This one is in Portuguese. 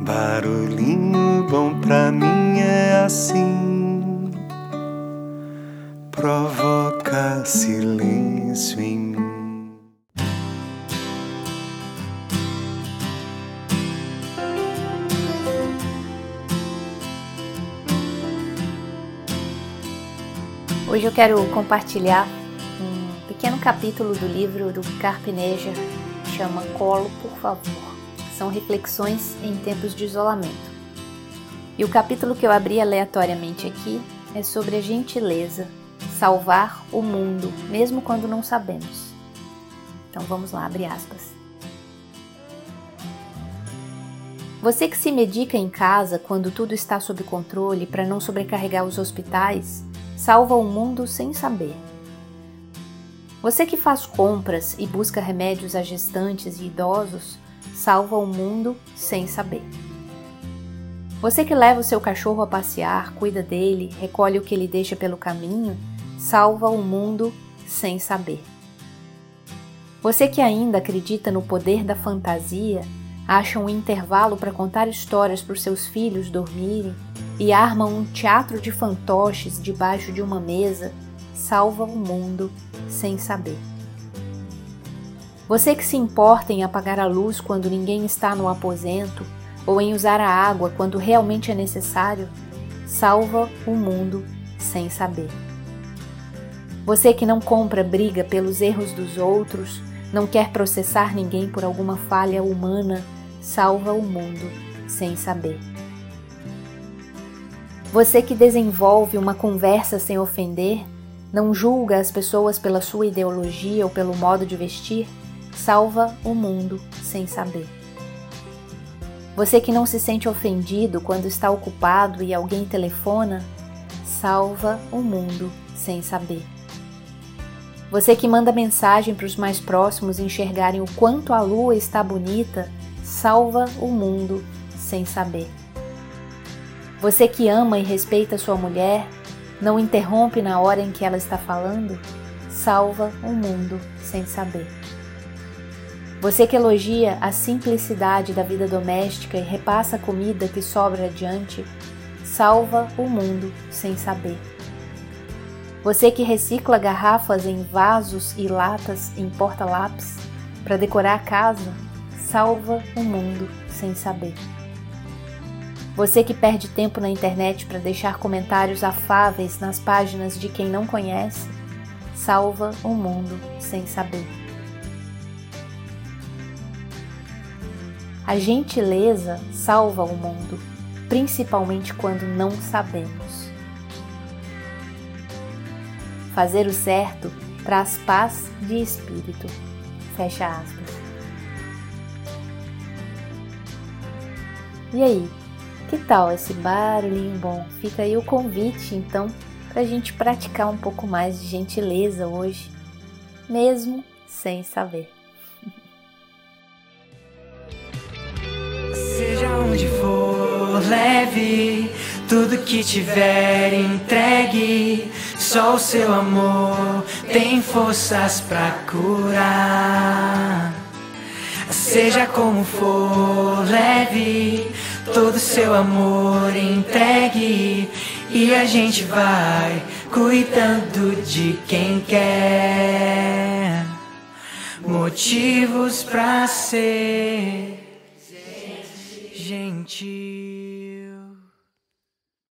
Barulhinho bom pra mim é assim, provoca silêncio em mim. Hoje eu quero compartilhar um pequeno capítulo do livro do Carpineja, chama Colo, por favor. São reflexões em tempos de isolamento. E o capítulo que eu abri aleatoriamente aqui é sobre a gentileza, salvar o mundo, mesmo quando não sabemos. Então vamos lá, abre aspas. Você que se medica em casa quando tudo está sob controle para não sobrecarregar os hospitais, salva o mundo sem saber. Você que faz compras e busca remédios a gestantes e idosos, salva o mundo sem saber. Você que leva o seu cachorro a passear, cuida dele, recolhe o que ele deixa pelo caminho, salva o mundo sem saber. Você que ainda acredita no poder da fantasia, acha um intervalo para contar histórias para os seus filhos dormirem e arma um teatro de fantoches debaixo de uma mesa, salva o mundo sem saber. Você que se importa em apagar a luz quando ninguém está no aposento ou em usar a água quando realmente é necessário, salva o mundo sem saber. Você que não compra briga pelos erros dos outros, não quer processar ninguém por alguma falha humana, salva o mundo sem saber. Você que desenvolve uma conversa sem ofender, não julga as pessoas pela sua ideologia ou pelo modo de vestir, salva o mundo sem saber. Você que não se sente ofendido quando está ocupado e alguém telefona, salva o mundo sem saber. Você que manda mensagem para os mais próximos enxergarem o quanto a lua está bonita, salva o mundo sem saber. Você que ama e respeita sua mulher, não interrompe na hora em que ela está falando, salva o mundo sem saber. Você que elogia a simplicidade da vida doméstica e repassa a comida que sobra adiante, salva o mundo sem saber. Você que recicla garrafas em vasos e latas em porta-lápis para decorar a casa, salva o mundo sem saber. Você que perde tempo na internet para deixar comentários afáveis nas páginas de quem não conhece, salva o mundo sem saber. A gentileza salva o mundo, principalmente quando não sabemos. Fazer o certo traz paz de espírito. Fecha aspas. E aí, que tal esse barulhinho bom? Fica aí o convite, então, para a gente praticar um pouco mais de gentileza hoje, mesmo sem saber. Leve tudo que tiver entregue. Só o seu amor tem forças para curar. Seja como for, leve todo seu amor entregue e a gente vai cuidando de quem quer. Motivos para ser gente.